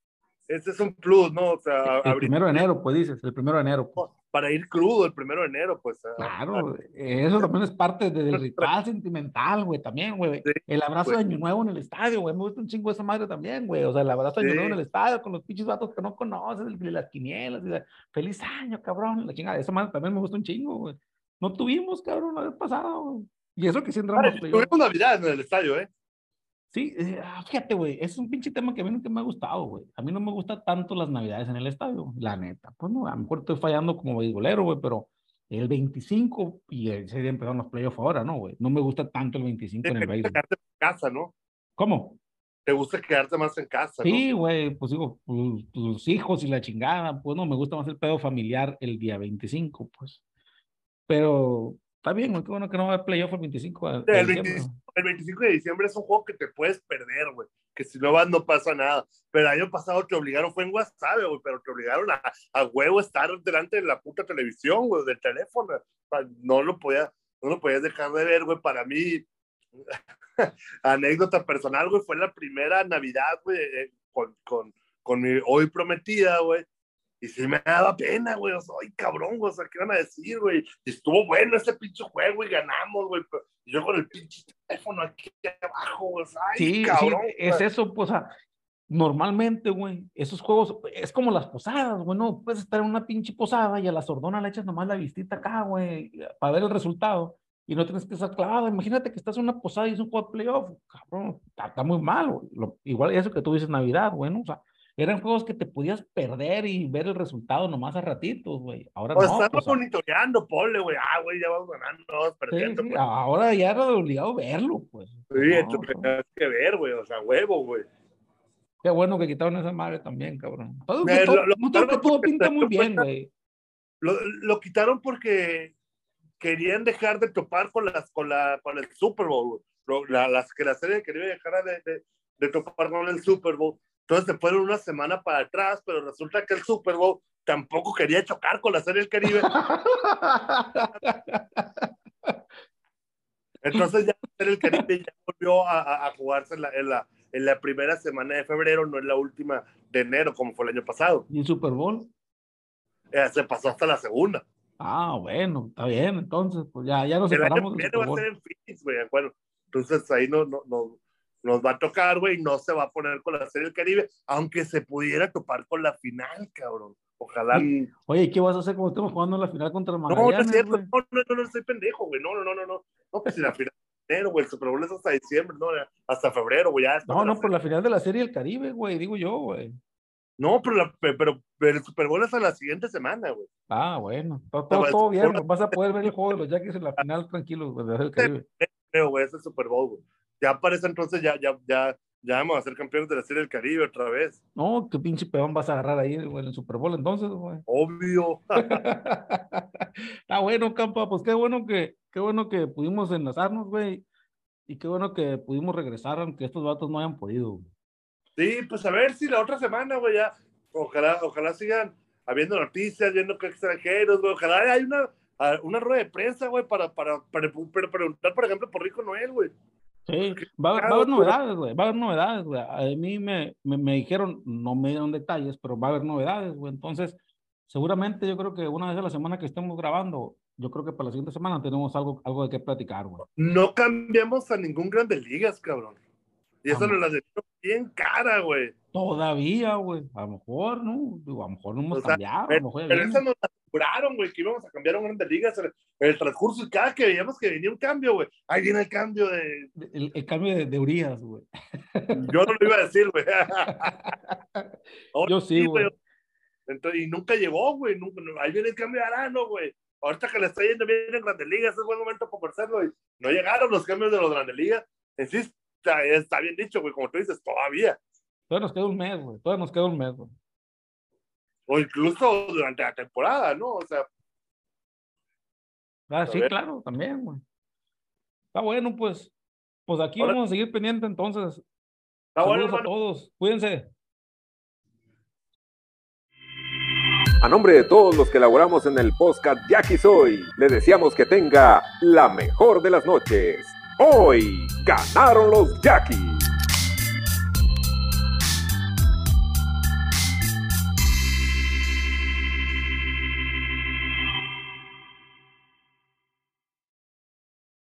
ese es un plus, ¿no? O sea, El abrir primero de enero, pues dices, el primero de enero. pues. Para ir crudo el primero de enero, pues. a- Claro, eso también es parte de- del ritual sentimental, güey, también, güey. Sí, El abrazo güey. de Año Nuevo en el estadio, güey. Me gusta un chingo esa madre también, güey. O sea, el abrazo de Año. Nuevo en el estadio con los pinches vatos que no conoces, el las quinielas, y la- feliz año, cabrón. La chingada, esa madre también me gusta un chingo, güey. No tuvimos, cabrón, la vez pasada, güey. Y eso que sí entramos. Tuvimos Navidad en el estadio, ¿eh? Sí, eh, ah, fíjate, güey, es un pinche tema que a mí nunca me ha gustado, güey. A mí no me gustan tanto las navidades en el estadio, la neta. Pues no, a lo mejor estoy fallando como beisbolero, güey, pero el 25, y ese día empezaron los playoffs ahora, ¿no, güey? No me gusta tanto el 25 en el Te gusta béisbol. quedarte en casa, ¿no? ¿Cómo? Te gusta quedarte más en casa. Sí, güey, pues digo, pues, los hijos y la chingada, pues no, me gusta más el pedo familiar el día 25, pues. Pero está bien, qué bueno que no va a playoff el 25 de, de el, diciembre. 25, el 25 de diciembre es un juego que te puedes perder, güey. Que si no vas no pasa nada. Pero el año pasado te obligaron, fue en WhatsApp, güey, pero te obligaron a, a huevo estar delante de la puta televisión, güey, del teléfono. No lo podía, no lo podías dejar de ver, güey. Para mí, anécdota personal, güey, fue la primera Navidad, güey, eh, con, con, con mi hoy prometida, güey. Y sí me daba pena, güey. O sea, ay, cabrón, güey. O sea, ¿qué van a decir, güey? Estuvo bueno ese pinche juego y ganamos, güey. Y yo con el pinche teléfono aquí abajo, güey. Ay, sí, cabrón. Sí, es eso, pues, o sea, normalmente, güey, esos juegos, es como las posadas, güey, no puedes estar en una pinche posada y a la sordona le echas nomás la vistita acá, güey, para ver el resultado y no tienes que estar clavado. Imagínate que estás en una posada y es un juego de playoff, cabrón, está, muy mal, güey. igual eso que tú dices Navidad, güey, ¿no? O sea, eran juegos que te podías perder y ver el resultado nomás a ratitos, güey. Ahora pues no. Estamos monitoreando, ponle, güey. Ah, güey, ya vamos ganando, vamos perdiendo. Sí, sí. Pues. Ahora ya era obligado verlo, pues. Sí, no, tenías que ver, güey. O sea, huevo, güey. Qué bueno que quitaron esa madre también, cabrón. Todo, Me, todo, lo, lo que todo pinta muy bien, güey. Lo, lo, quitaron porque querían dejar de topar con las con la con el Super Bowl. La, las que la serie quería dejar de, de, de topar con el Super Bowl entonces se fueron una semana para atrás, pero resulta que el Super Bowl tampoco quería chocar con la Serie del Caribe. Entonces ya la Serie del Caribe ya volvió a, a jugarse en la, en, la, en la, primera semana de febrero, no en la última de enero, como fue el año pasado. ¿Y el Super Bowl? Eh, se pasó hasta la segunda. Ah, bueno, está bien, entonces, pues ya, ya nos separamos. El año va a ser en Phoenix, güey, bueno, entonces ahí no, no, no, nos va a tocar, güey, no se va a poner con la Serie del Caribe, aunque se pudiera topar con la final, cabrón. Ojalá. Oye, ¿qué vas a hacer cuando estemos jugando la final contra Magallanes? No, no es cierto, no, no, no, no, estoy pendejo, güey, no, no, no, no, no, no, pues si la final enero, güey, el Super Bowl es hasta diciembre, no, hasta febrero, güey, ya. No, no, por la final de la Serie del Caribe, güey, digo yo, güey. No, pero, la, pero, pero, el Super Bowl es a la siguiente semana, güey. Ah, bueno, todo, todo, todo bien, vas a poder ver el juego de los Yankees en la final tranquilo, güey. Creo, güey, es el Super Bowl, güey. Ya para ese entonces ya, ya, ya, ya vamos a ser campeones de la Serie del Caribe otra vez. No, qué pinche peón vas a agarrar ahí güey, en el Super Bowl entonces, güey. Obvio. Está bueno, Campa, pues qué bueno que, qué bueno que pudimos enlazarnos, güey. Y qué bueno que pudimos regresar, aunque estos vatos no hayan podido. Güey. Sí, pues a ver si la otra semana, güey, ya. Ojalá, ojalá sigan habiendo noticias, viendo que extranjeros, güey. Ojalá hay una, una rueda de prensa, güey, para, para, para, para preguntar, por ejemplo, por Rico Noel, güey. Sí, va, va, a haber novedades, güey. Va a haber novedades, güey. A mí me, me, me, dijeron, no me dieron detalles, pero va a haber novedades, güey. Entonces, seguramente yo creo que una vez a la semana que estemos grabando, yo creo que para la siguiente semana tenemos algo, algo de qué platicar, güey. No cambiamos a ningún Grandes Ligas, cabrón. Y eso nos la dieron bien cara, güey. Todavía, güey. A lo mejor, ¿no? Digo, a lo mejor no hemos o sea, cambiado. Pero, a lo mejor pero esa nos aseguraron, güey, que íbamos a cambiar a un Grandes Ligas en el transcurso. Y cada que veíamos que venía un cambio, güey, ahí viene el cambio de. El, el cambio de, de Urias, güey. Yo no lo iba a decir, güey. Yo sí, güey. Y nunca llegó, güey. Nunca, ahí viene el cambio de Arano, güey. Ahorita que le está yendo bien en Grandes Ligas, es buen momento para hacerlo. Y no llegaron los cambios de los Grandes Ligas. Sí, está, está bien dicho, güey, como tú dices, todavía. Todavía nos queda un mes, güey. Todavía nos queda un mes, güey. O incluso durante la temporada, ¿no? O sea. Ah, sí, claro, también, güey. Está bueno, pues. Pues aquí Hola. vamos a seguir pendiente entonces. Está Saludos bueno, a todos. Cuídense. A nombre de todos los que elaboramos en el podcast Jackie Soy, le deseamos que tenga la mejor de las noches. Hoy ganaron los Jackies.